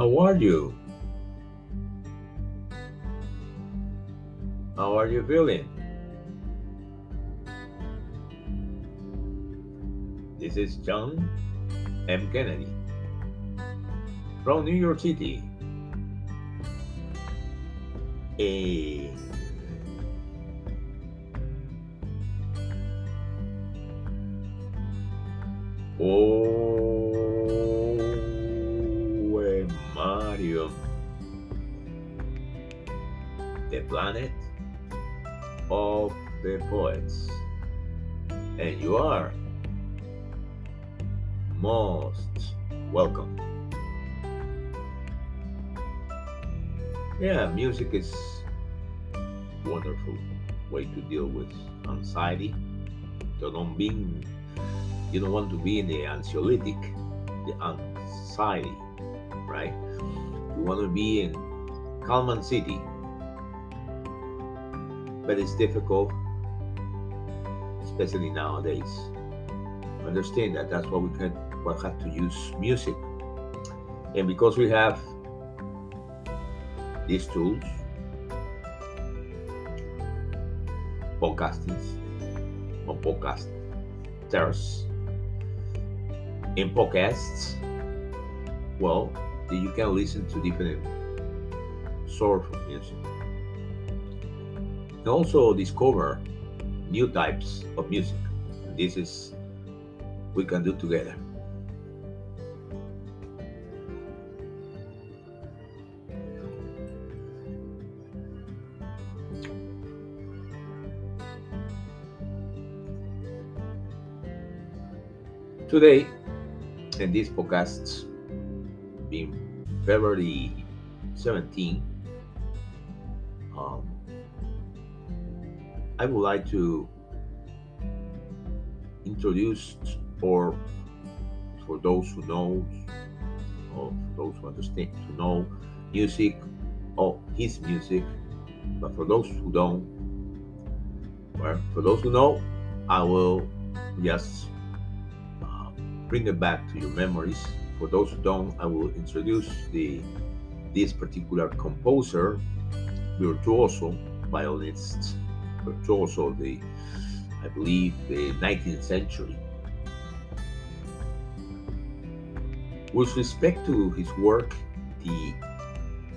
How are you? How are you feeling? This is John M. Kennedy from New York City. A Poemarium. The planet of the poets. And you are most welcome. Yeah, music is wonderful way to deal with anxiety. You don't being you don't want to be in the anxiolytic, the anxiety, right? You want to be in calm city. But it's difficult, especially nowadays. Understand that that's why we can we have to use music. And because we have these tools, podcastings or podcasters, in podcasts, well, you can listen to different sort of music. And also discover new types of music. This is we can do together. Today, in this podcast, being February 17, I would like to introduce, or for those who know, or for those who understand, to know music, or his music, but for those who don't, well, for those who know, I will just uh, bring it back to your memories. For those who don't, I will introduce the this particular composer, virtuoso, violinist, virtuoso, the I believe the 19th century. With respect to his work, the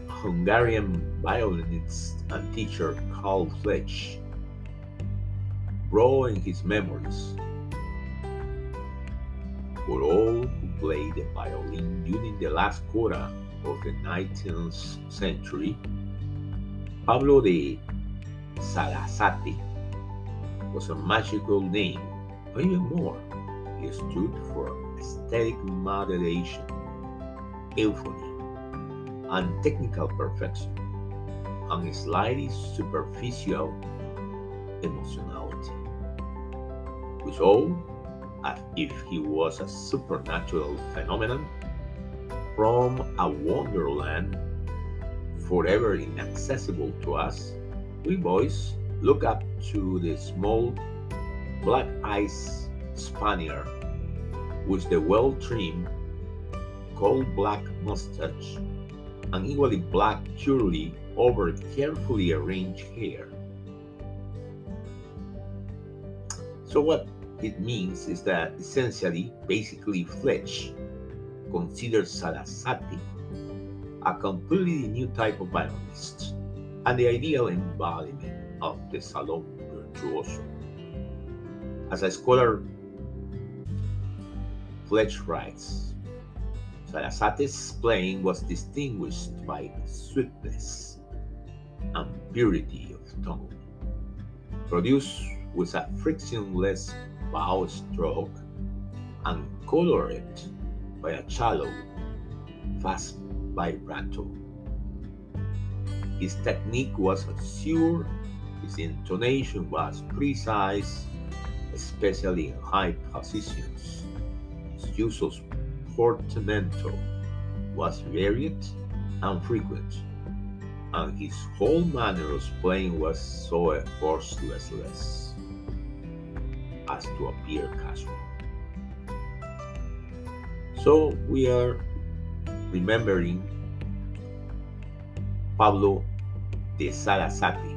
Hungarian violinist and teacher Karl Fletch wrote in his memories for all who played the violin during the last quarter of the 19th century, Pablo de Sarasate was a magical name, or even more, he stood for aesthetic moderation, euphony, and technical perfection, and slightly superficial emotionality. With all as if he was a supernatural phenomenon from a wonderland forever inaccessible to us, we boys look up to the small black eyed Spaniard with the well trimmed, coal black mustache and equally black curly over carefully arranged hair. So, what it means is that essentially, basically, Fletch considers Sarasate a completely new type of violinist and the ideal embodiment of the salon virtuoso. As a scholar, Fletch writes, Sarasate's playing was distinguished by sweetness and purity of tone, produced with a frictionless bow stroke and colored by a shallow, fast vibrato. His technique was sure, his intonation was precise, especially in high positions. His use of portamento was varied and frequent, and his whole manner of playing was so effortless as to appear casual. So we are remembering Pablo de Sarasate,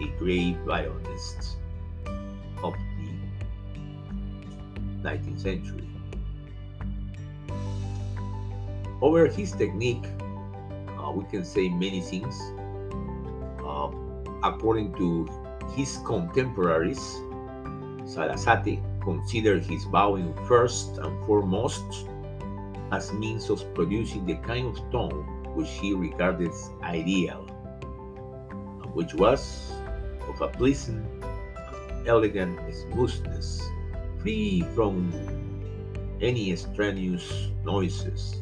a great violinist of the 19th century. Over his technique, uh, we can say many things. Uh, according to his contemporaries, Sarasate considered his bowing first and foremost as means of producing the kind of tone which he regarded as ideal, which was of a pleasant, elegant smoothness, free from any strenuous noises,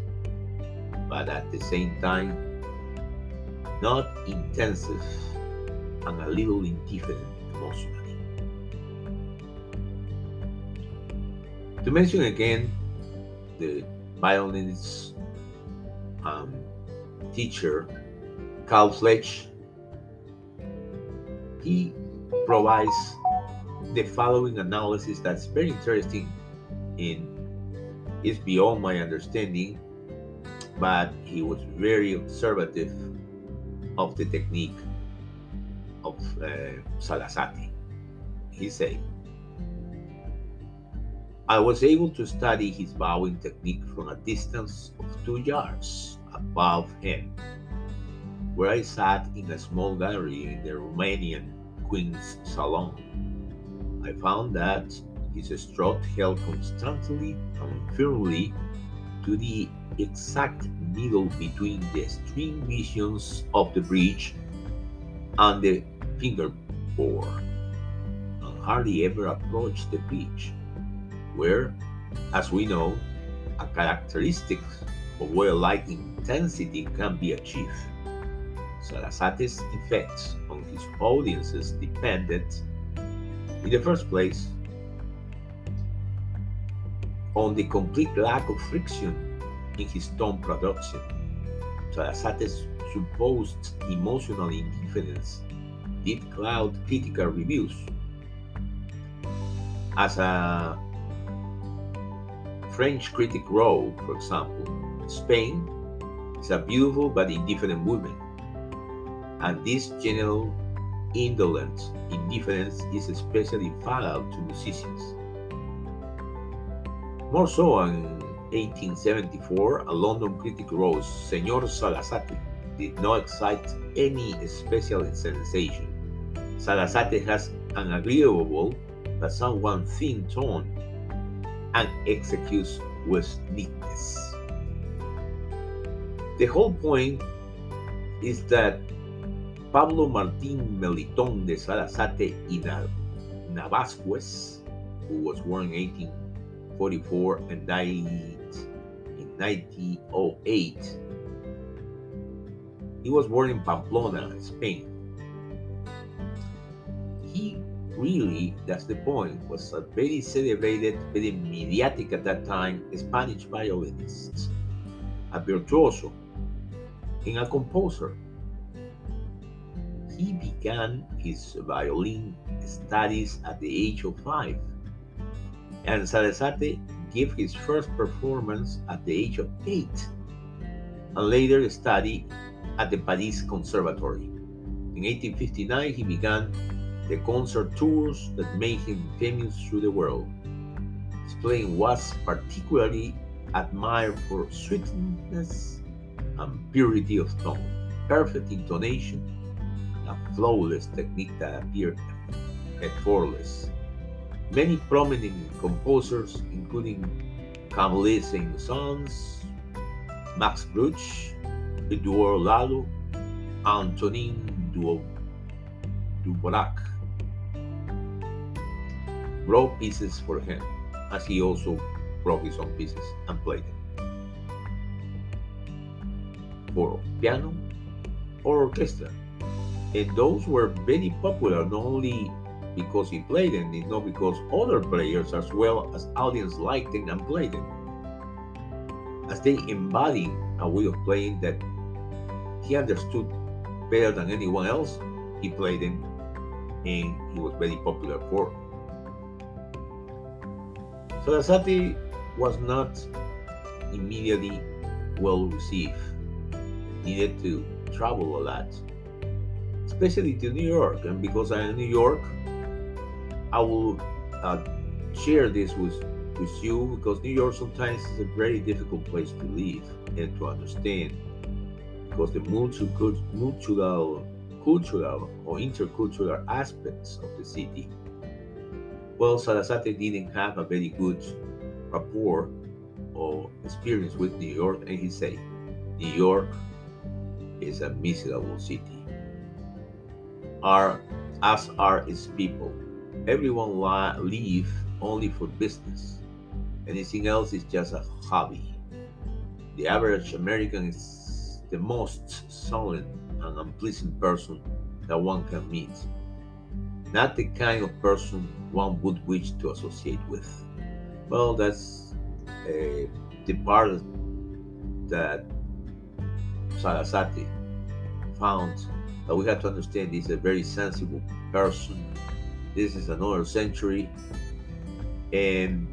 but at the same time not intensive and a little indifferent emotionally. To mention again the violinist um, teacher, Carl Fletch, he provides the following analysis that's very interesting in is beyond my understanding, but he was very observative of the technique of uh, Sarasate. He said, I was able to study his bowing technique from a distance of two yards above him, where I sat in a small gallery in the Romanian Queen's Salon. I found that his stroke held constantly and firmly to the exact middle between the string visions of the bridge and the fingerboard, and hardly ever approached the pitch where, as we know, a characteristic of well-like intensity can be achieved. Sarasate's effects on his audiences depended, in the first place, on the complete lack of friction in his tone production. Sarasate's supposed emotional indifference did cloud critical reviews. As a French critic wrote, for example, Spain is a beautiful but indifferent woman, and this general indolent indifference is especially fatal to musicians. More so in 1874, a London critic wrote, Senor Sarasate did not excite any special sensation. Sarasate has an agreeable but somewhat thin tone and executes with neatness. The whole point is that Pablo Martín Melitón de Sarasate y Navascués, who was born in 1844 and died in 1908, he was born in Pamplona, Spain. He really, that's the point, was a very celebrated, very mediatic at that time Spanish violinist, a virtuoso, and a composer. He began his violin studies at the age of five, and Sarasate gave his first performance at the age of eight, and later studied at the Paris Conservatory. In 1859, he began the concert tours that made him famous through the world. His playing was particularly admired for sweetness and purity of tone, perfect intonation, and a flawless technique that appeared effortless. Many prominent composers, including Camille Saint-Saëns, Max Bruch, Eduard Lalo, Antonin Dvorak, wrote pieces for him, as he also wrote his own pieces and played them for piano or orchestra. And those were very popular, not only because he played them, not because other players as well as audience liked them and played them. As they embodied a way of playing that he understood better than anyone else, he played them and he was very popular for. Sarasate was not immediately well received. Needed to travel a lot, especially to New York. And because I'm New York, I will uh, share this with with you because New York sometimes is a very difficult place to live and to understand because the multicultural, cultural or intercultural aspects of the city. Well, Sarasate didn't have a very good rapport or experience with New York, and he said, New York is a miserable city. Are as are its people. Everyone live only for business. Anything else is just a hobby. The average American is the most sullen and unpleasant person that one can meet. Not the kind of person one would wish to associate with. Well, that's uh, the part that Sarasate found that we have to understand he's a very sensible person. This is another century, and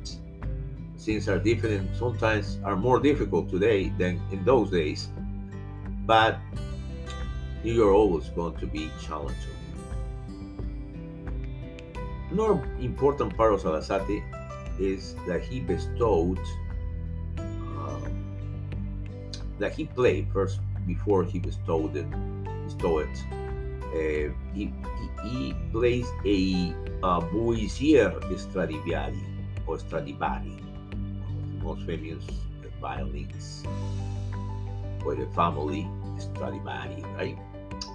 things are different sometimes are more difficult today than in those days but you're always going to be challenging another important part of Sarasate is that he bestowed um, that he played first before he bestowed it bestowed it uh, he, he, he, plays a uh, Boissier Stradivari or Stradivari most famous violins for the family Stradivari, right?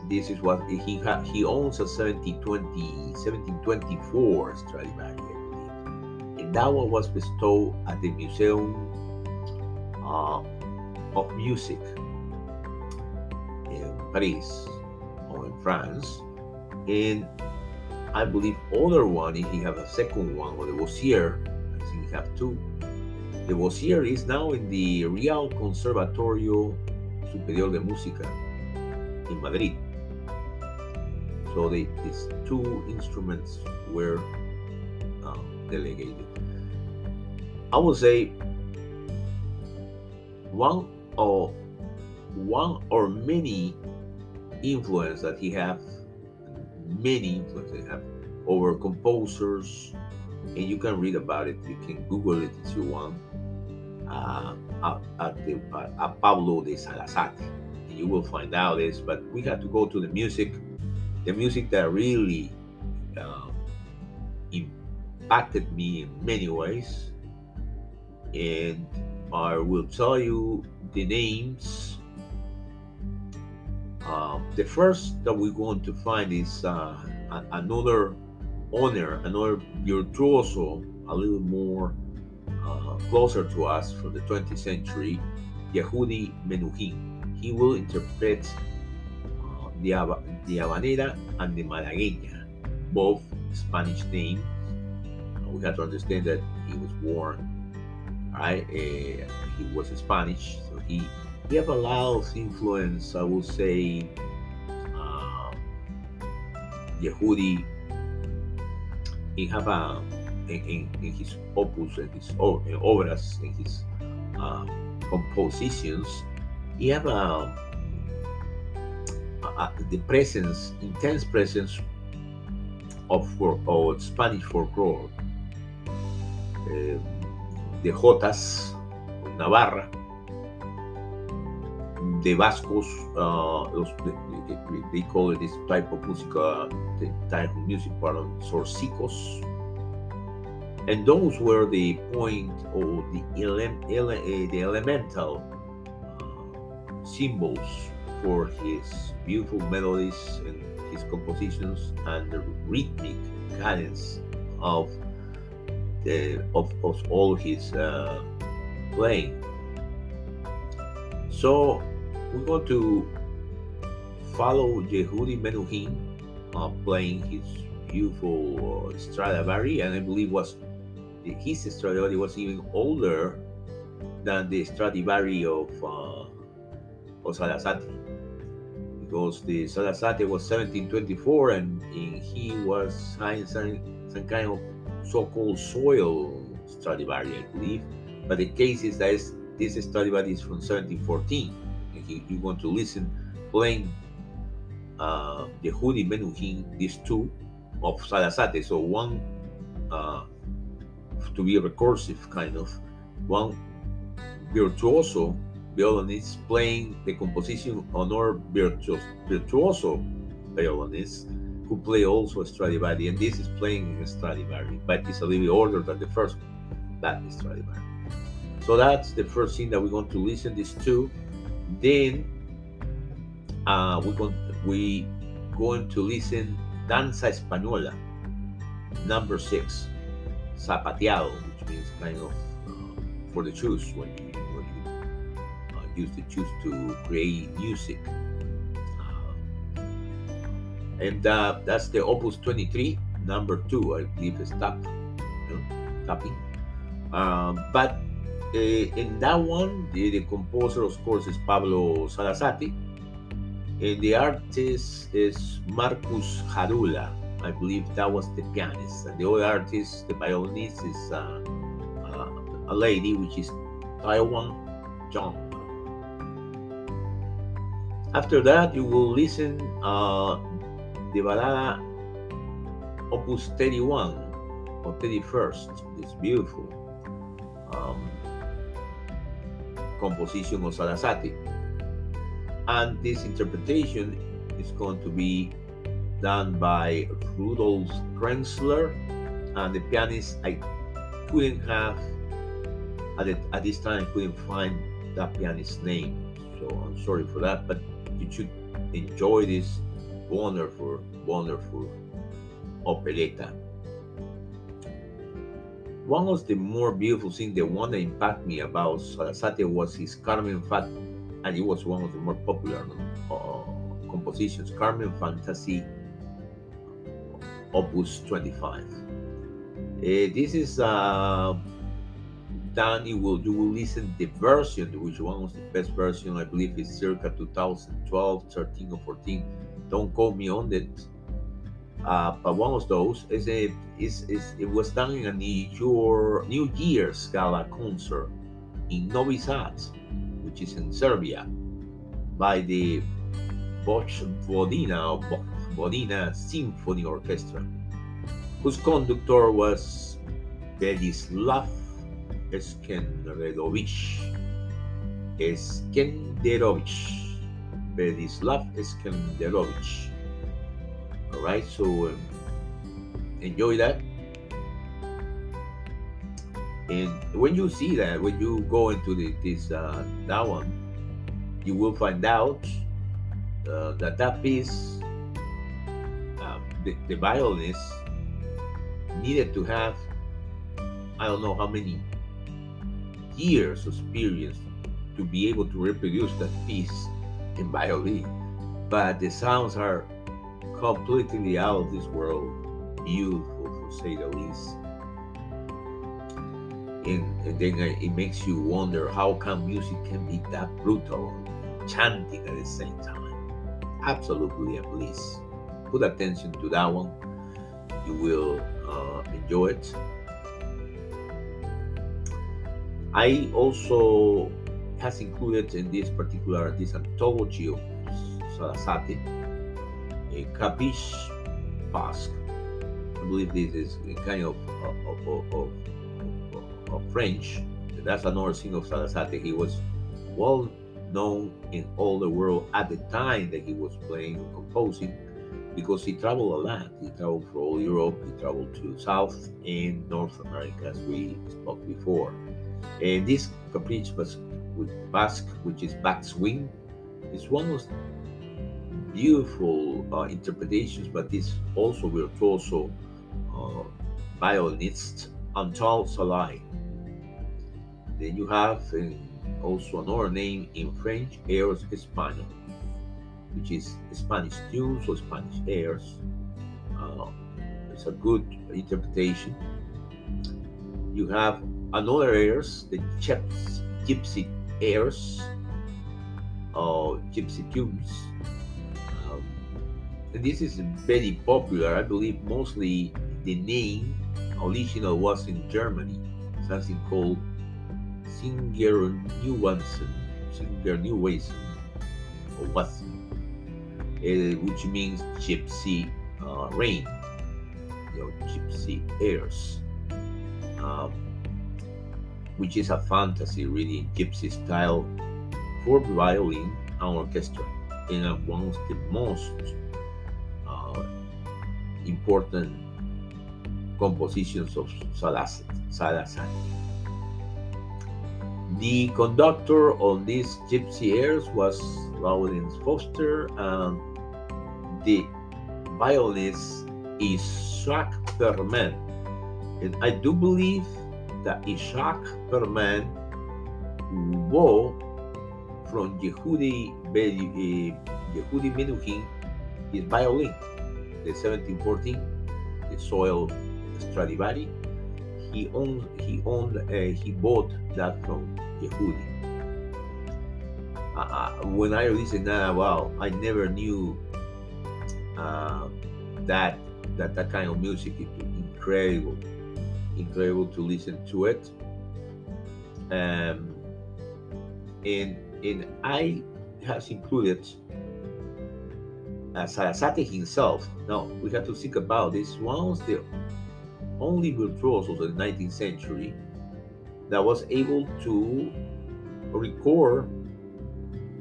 This is what he ha- he owns a 1720, 1724 Stradivari, I believe. And that one was bestowed at the Museum uh, of Music Paris or in France. And I believe other one, if he have a second one, or the Boissier, I think he have two the Boissier is now in the Real Conservatorio Superior de Música in Madrid. So they, these two instruments were uh, delegated. I would say one or one or many influence that he have, many influence he have over composers, and you can read about it. You can Google it if you want uh, at, the, at Pablo de Sarasate. You will find out this, but we have to go to the music, the music that really uh, impacted me in many ways. And I will tell you the names. Uh, the first that we're going to find is uh, another owner, another virtuoso, a little more uh, closer to us from the 20th century, Yehudi Menuhin. He will interpret uh, the, the Habanera and the Malagueña, both Spanish names. Uh, we have to understand that he was born, right? Uh, he was Spanish, so he he have a lot of influence. I will say, uh, Yehudi. He have a in, in, his opus, in his obras, in his uh, compositions, he have a, a, the presence, intense presence of, of Spanish folklore. Uh, the Jotas, Navarra, the Vascos, uh, they, they, call this type of music, uh, the type of music, pardon, zortzicos. and those were the point or the, ele- ele- eh, the elemental uh, symbols for his beautiful melodies and his compositions and the rhythmic cadence of the of, of all his uh, playing. So we're going to follow Yehudi Menuhin uh, playing his beautiful uh, Stradivari, and I believe was his Stradivari was even older than the Stradivari of, uh, of Sarasate. Because the Sarasate was 1724 and, and he was some, some kind of so-called soil Stradivari, I believe. But the case is that this Stradivari is from 1714. You want to listen playing uh, the Yehudi Menuhin, these two of Sarasate. So one uh, to be a recursive kind of one virtuoso violinist playing the composition on our virtuoso, violinist who play also Stradivari, and this is playing in Stradivari, but it's a little bit older than the first one, that is Stradivari. So that's the first thing that we're going to listen these to. Then uh, we're going we going to listen Danza Española, number six, Zapateado, which means kind of uh, for the shoes when you when you uh, use the shoes to create music. Uh, and uh, that's the Opus 23, number two, I believe is tap, you know, tapping. Um, but uh, in that one, the, the, composer, of course, is Pablo Sarasate, and the artist is Marcus Jarula. I believe that was the pianist. And the other artist, the violinist, is uh, uh, a lady, which is Taiwan Zhang. After that, you will listen uh, the balada Opus 31 or 31st. It's beautiful. Um, composition of Sarasate. And this interpretation is going to be done by Rudolf Krenzler and the pianist I couldn't have at, at this time couldn't find that pianist's name so I'm sorry for that but you should enjoy this wonderful wonderful operetta one of the more beautiful things, the one that impacted me about Sarasate was his Carmen Fat, and it was one of the more popular uh, compositions, Carmen Fantasy, Opus 25. Uh, this is uh, done. You will you will listen the version, which one was the best version, I believe, is circa 2012, 13 or 14. Don't quote me on it uh, but one of those is a is, is it was done in a New Year New Year's gala concert in Novi Sad, which is in Serbia, by the Vojvodina or Vojvodina Symphony Orchestra, whose conductor was Bedislav Eskenderovich. Eskenderovich. Bedislav Eskenderovich all right, so um, enjoy that. And when you see that, when you go into the, this uh, that one, you will find out uh, that that piece, uh, the, the violinist needed to have, I don't know how many years of experience to be able to reproduce that piece in violin. But the sounds are completely out of this world, beautiful to say the least. And, and then it makes you wonder how come music can be that brutal, chanting at the same time. Absolutely a bliss. Put attention to that one. You will uh, enjoy it. I also has included in this particular this anthology of Sarasate a Caprice Basque. I believe this is a kind of, of, of, of, of French. That's another thing of Sarasate. He was well known in all the world at the time that he was playing and composing because he traveled a lot. He traveled for all Europe, he traveled to South and North America, as we spoke before. And this caprice Basque, which is backswing, is one of beautiful uh, interpretations, but this also virtuoso uh, violinist Antal Szalai. Then you have uh, also another name in French, Airs Español, which is Spanish tunes or Spanish airs. Uh, it's a good interpretation. You have another airs, the Gypsy airs, or Gypsy tunes this is very popular. I believe mostly the name original was in Germany, something called Singer Newansen, Singer Newason, or Watson, uh, which means gypsy uh, rain, you know, gypsy airs, um, which is a fantasy, really, gypsy style for violin and orchestra, and one of the most important compositions of Sarasate. The conductor on these gypsy airs was Lawrence Foster, and the violinist is Isaac Perlman. And I do believe that Isaac Perlman wore from Yehudi, eh, Yehudi Menuhin his violin, 1714, the Soil Stradivari. He owned, he owned, uh, he bought that from Yehudi. Uh, when I listened that, wow, I never knew uh, that that that kind of music is incredible, incredible to listen to it. Um, and and I has included uh, Sarasate himself. Now we have to think about this. One of the only virtuoso of the 19th century that was able to record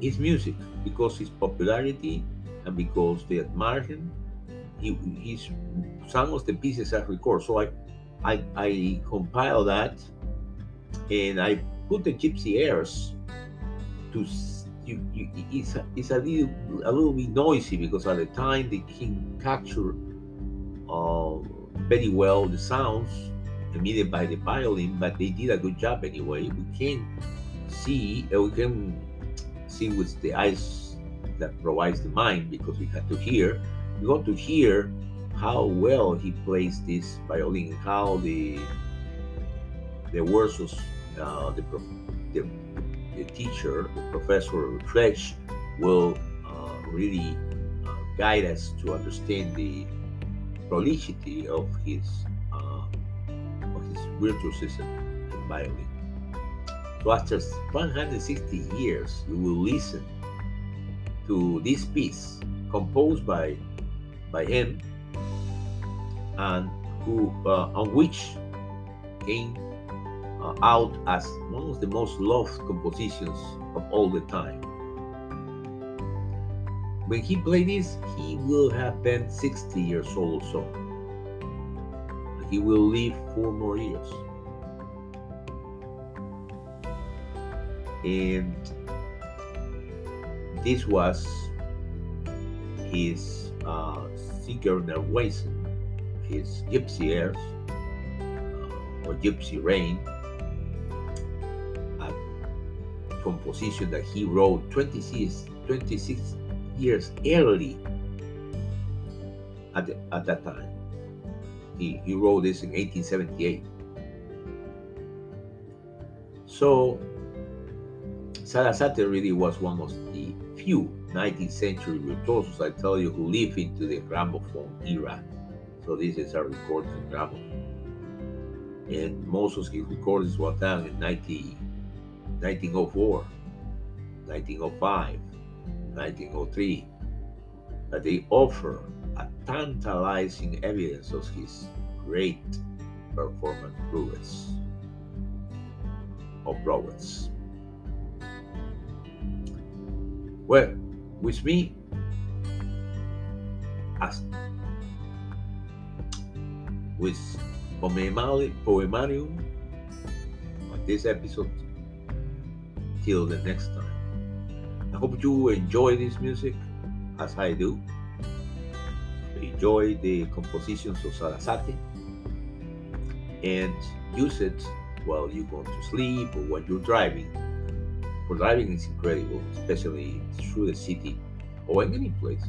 his music because his popularity and because they admire him. He, his some of the pieces are recorded. So I, I, I compile that, and I put the gypsy airs to. You, you, it's, a, it's a little a little bit noisy because at the time they can capture uh, very well the sounds emitted by the violin, but they did a good job anyway. We can see, uh, we can see with the eyes that provides the mind because we have to hear. We got to hear how well he plays this violin, how the the words of uh, the, the, the teacher, professor Fletch, will uh, really uh, guide us to understand the prolificity of his uh, of his virtuosism in violin. So after 160 years, we will listen to this piece composed by by him and who uh, on which came uh, out as one of the most loved compositions of all the time. When he played this, he will have been 60 years old so. He will live four more years. And this was his uh, Zigeunerweisen, his Gypsy Airs, uh, or Gypsy Rain, composition that he wrote 26, 26 years early at, the, at that time. He, he wrote this in 1878. So Sarasate really was one of the few 19th century virtuosos, I tell you, who lived into the gramophone era. So this is a recording gramophone. And most of his recordings were done in 19, 1904, 1905, 1903, but they offer a tantalizing evidence of his great performance prowess of prowess. Well, with me, as with Poemarium on this episode. The next time. I hope you enjoy this music as I do. Enjoy the compositions of Sarasate and use it while you go to sleep or while you're driving. For driving is incredible, especially through the city or in any place.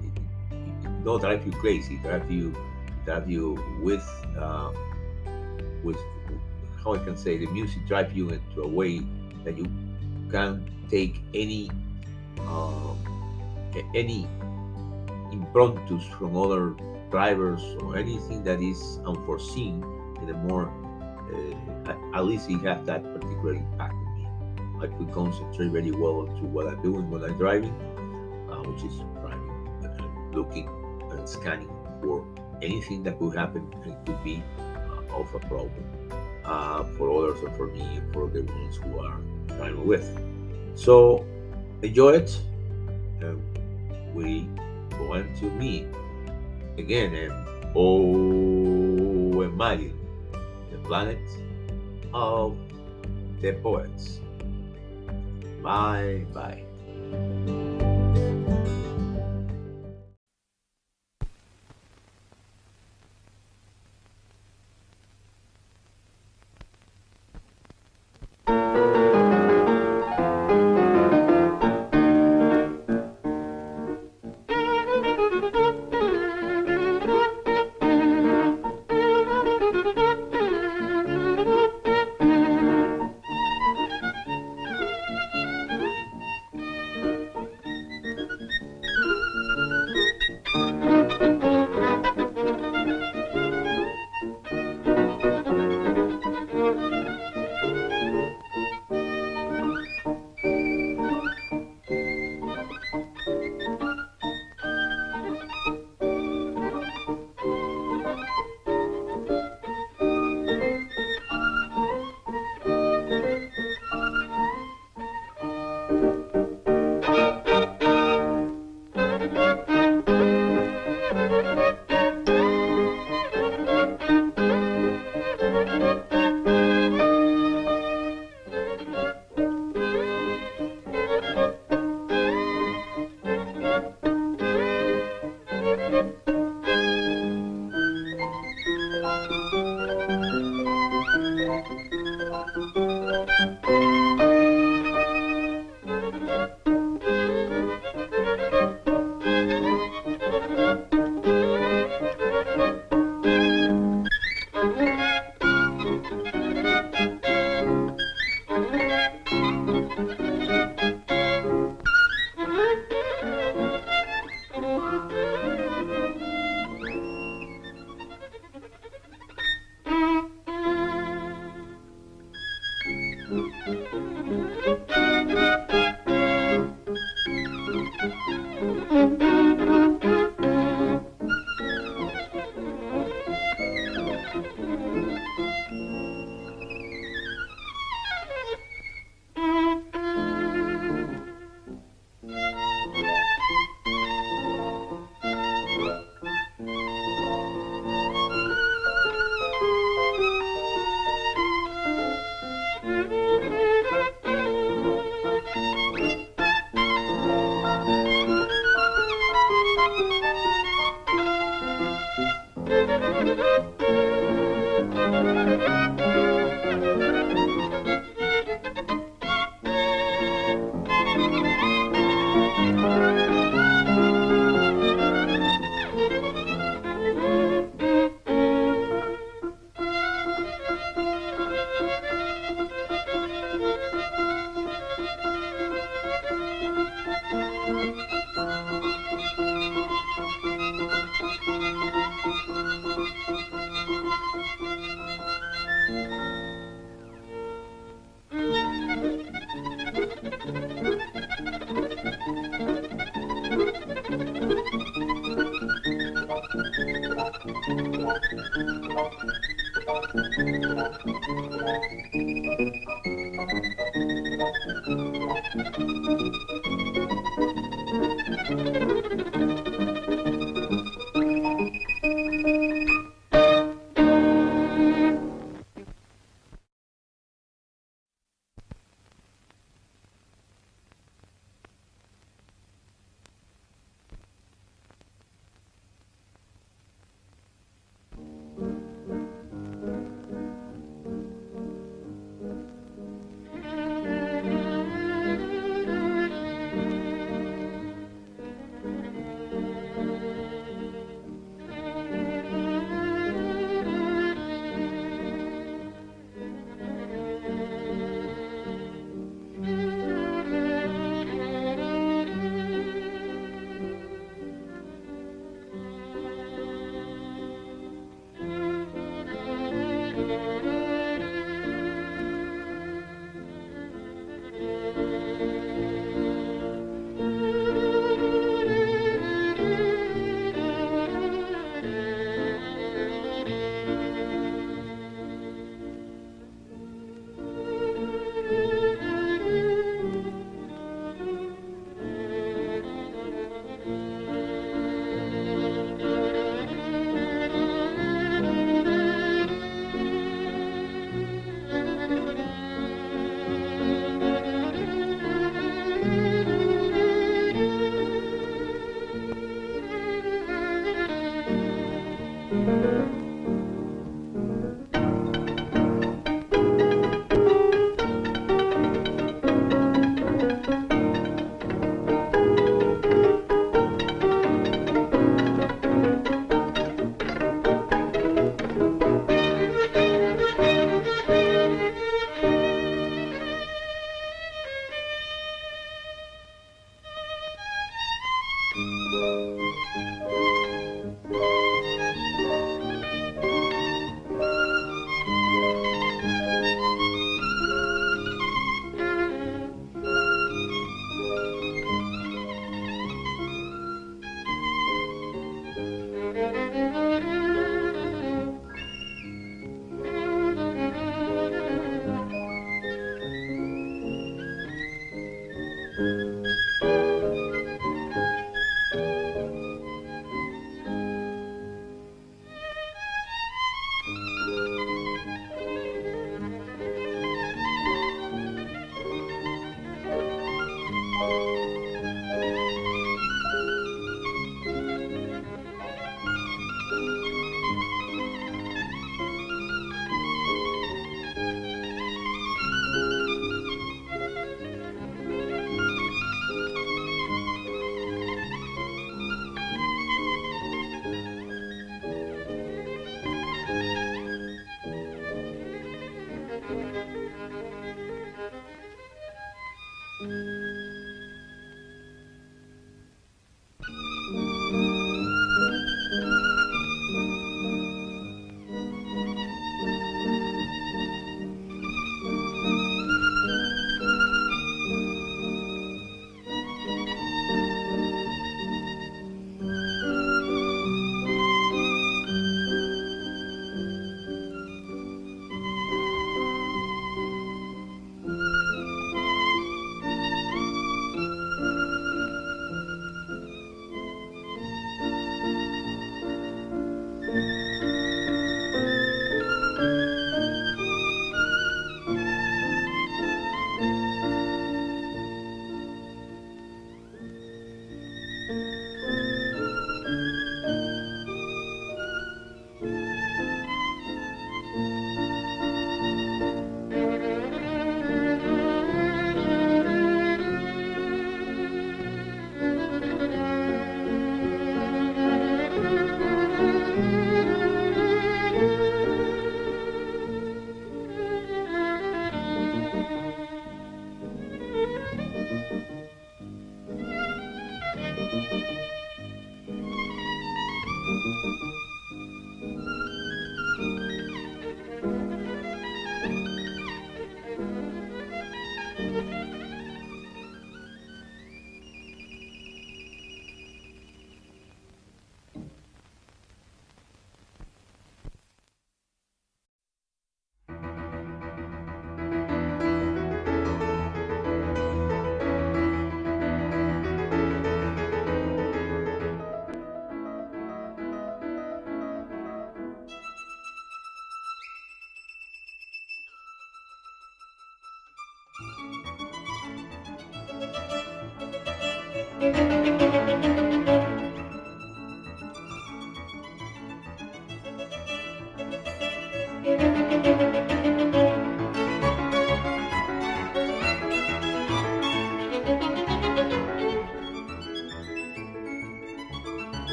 It, it, it not drive you crazy, drive you drive you with uh, with how I can say the music drive you into a way that you can take any um, any impromptus from other drivers or anything that is unforeseen in a more uh, at, least he has that particular impact on me. I could concentrate very well to what I'm doing when I'm driving, uh, which is driving and looking and scanning for anything that could happen and could be uh, of a problem uh, for others or for me, for the ones who are with. So enjoy it. And we going to meet again and oh imagine the planet of the poets. Bye bye.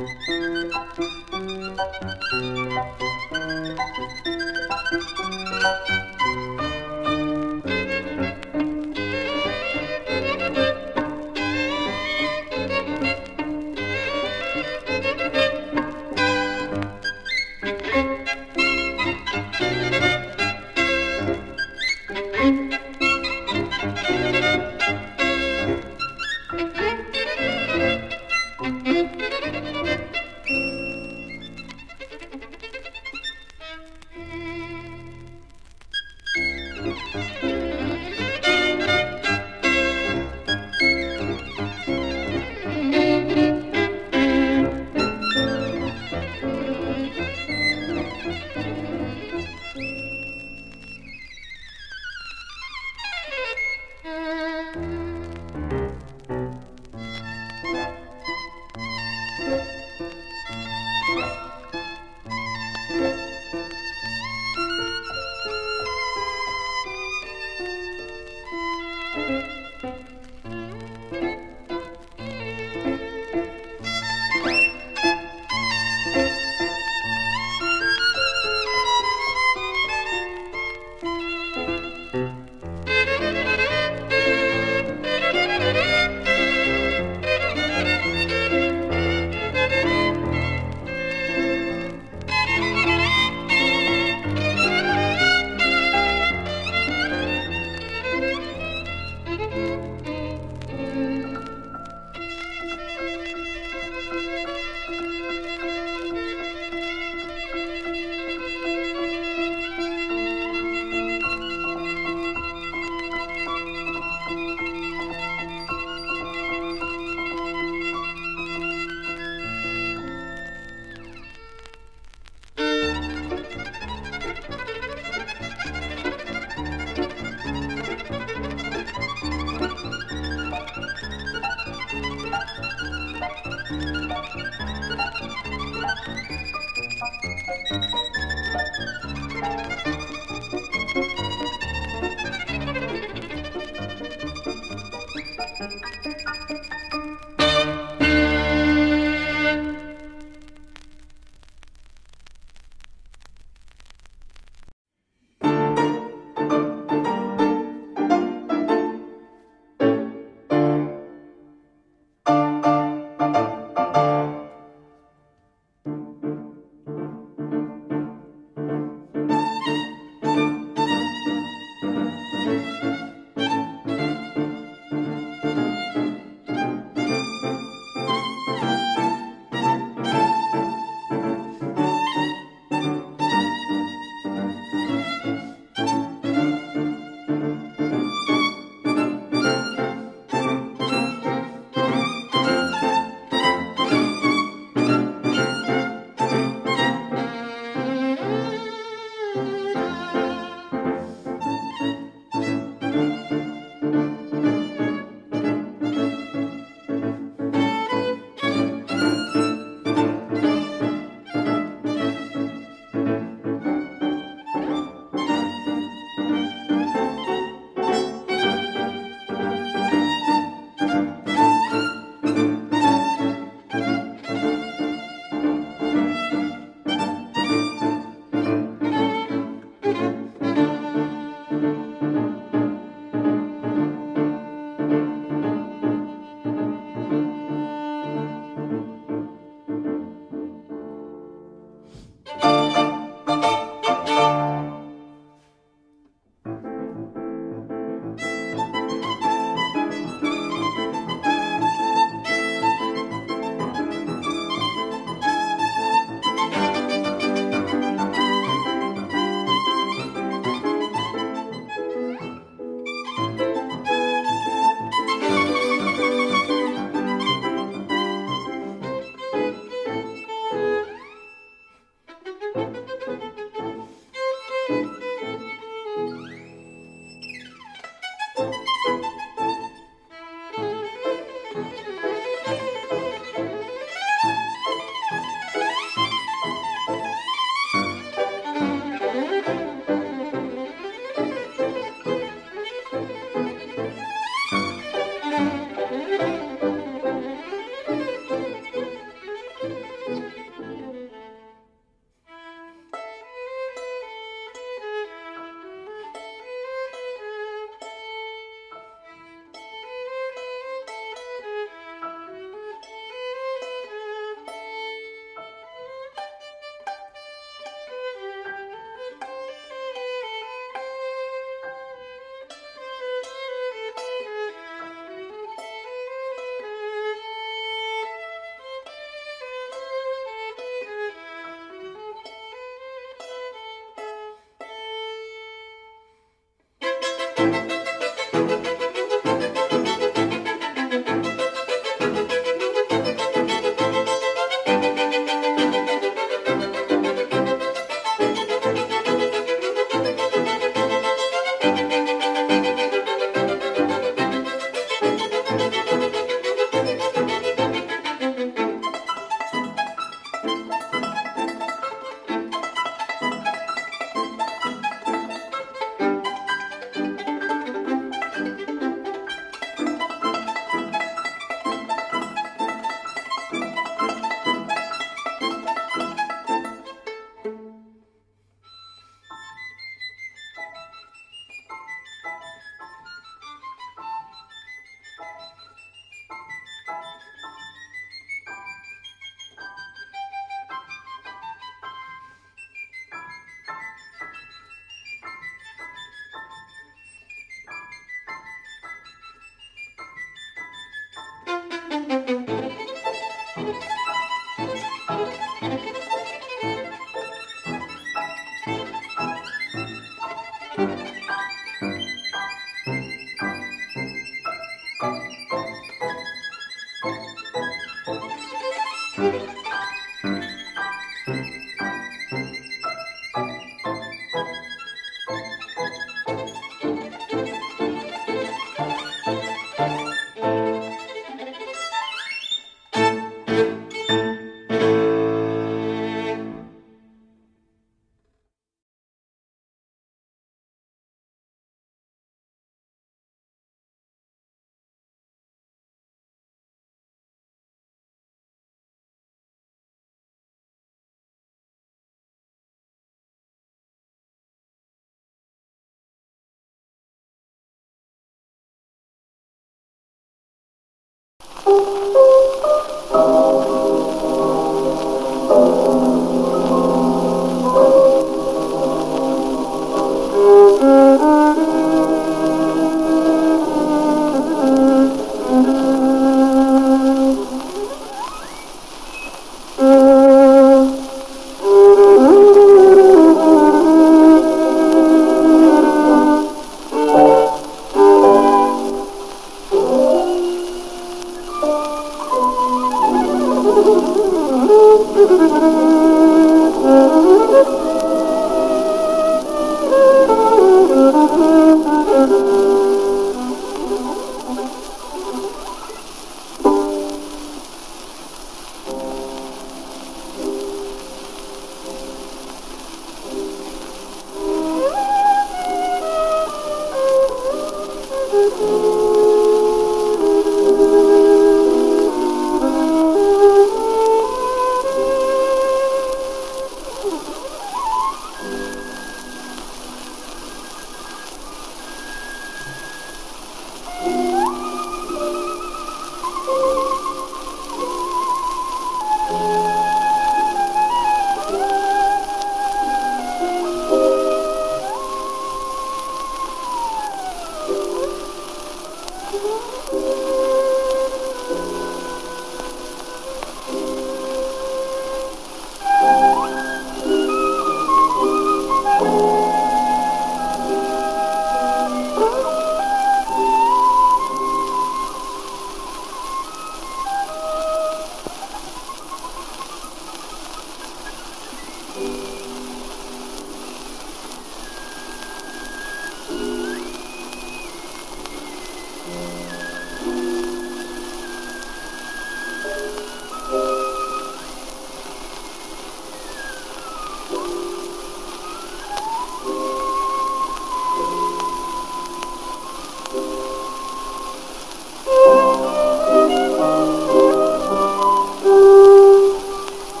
Thank you.